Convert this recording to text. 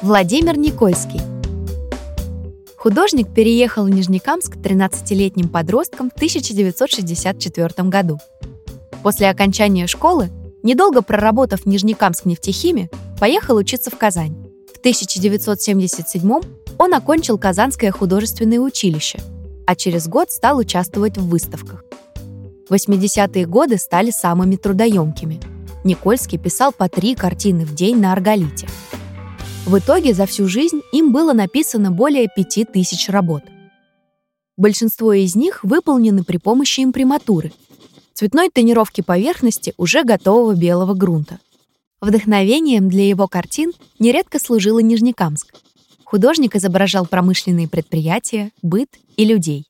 Владимир Никольский. Художник переехал в Нижнекамск 13-летним подростком в 1964 году. После окончания школы, недолго проработав в Нижнекамск нефтехиме, поехал учиться в Казань. В 1977 он окончил Казанское художественное училище, а через год стал участвовать в выставках. 80-е годы стали самыми трудоемкими. Никольский писал по три картины в день на арголите – в итоге за всю жизнь им было написано более пяти тысяч работ. Большинство из них выполнены при помощи имприматуры, цветной тонировки поверхности уже готового белого грунта. Вдохновением для его картин нередко служила Нижнекамск. Художник изображал промышленные предприятия, быт и людей.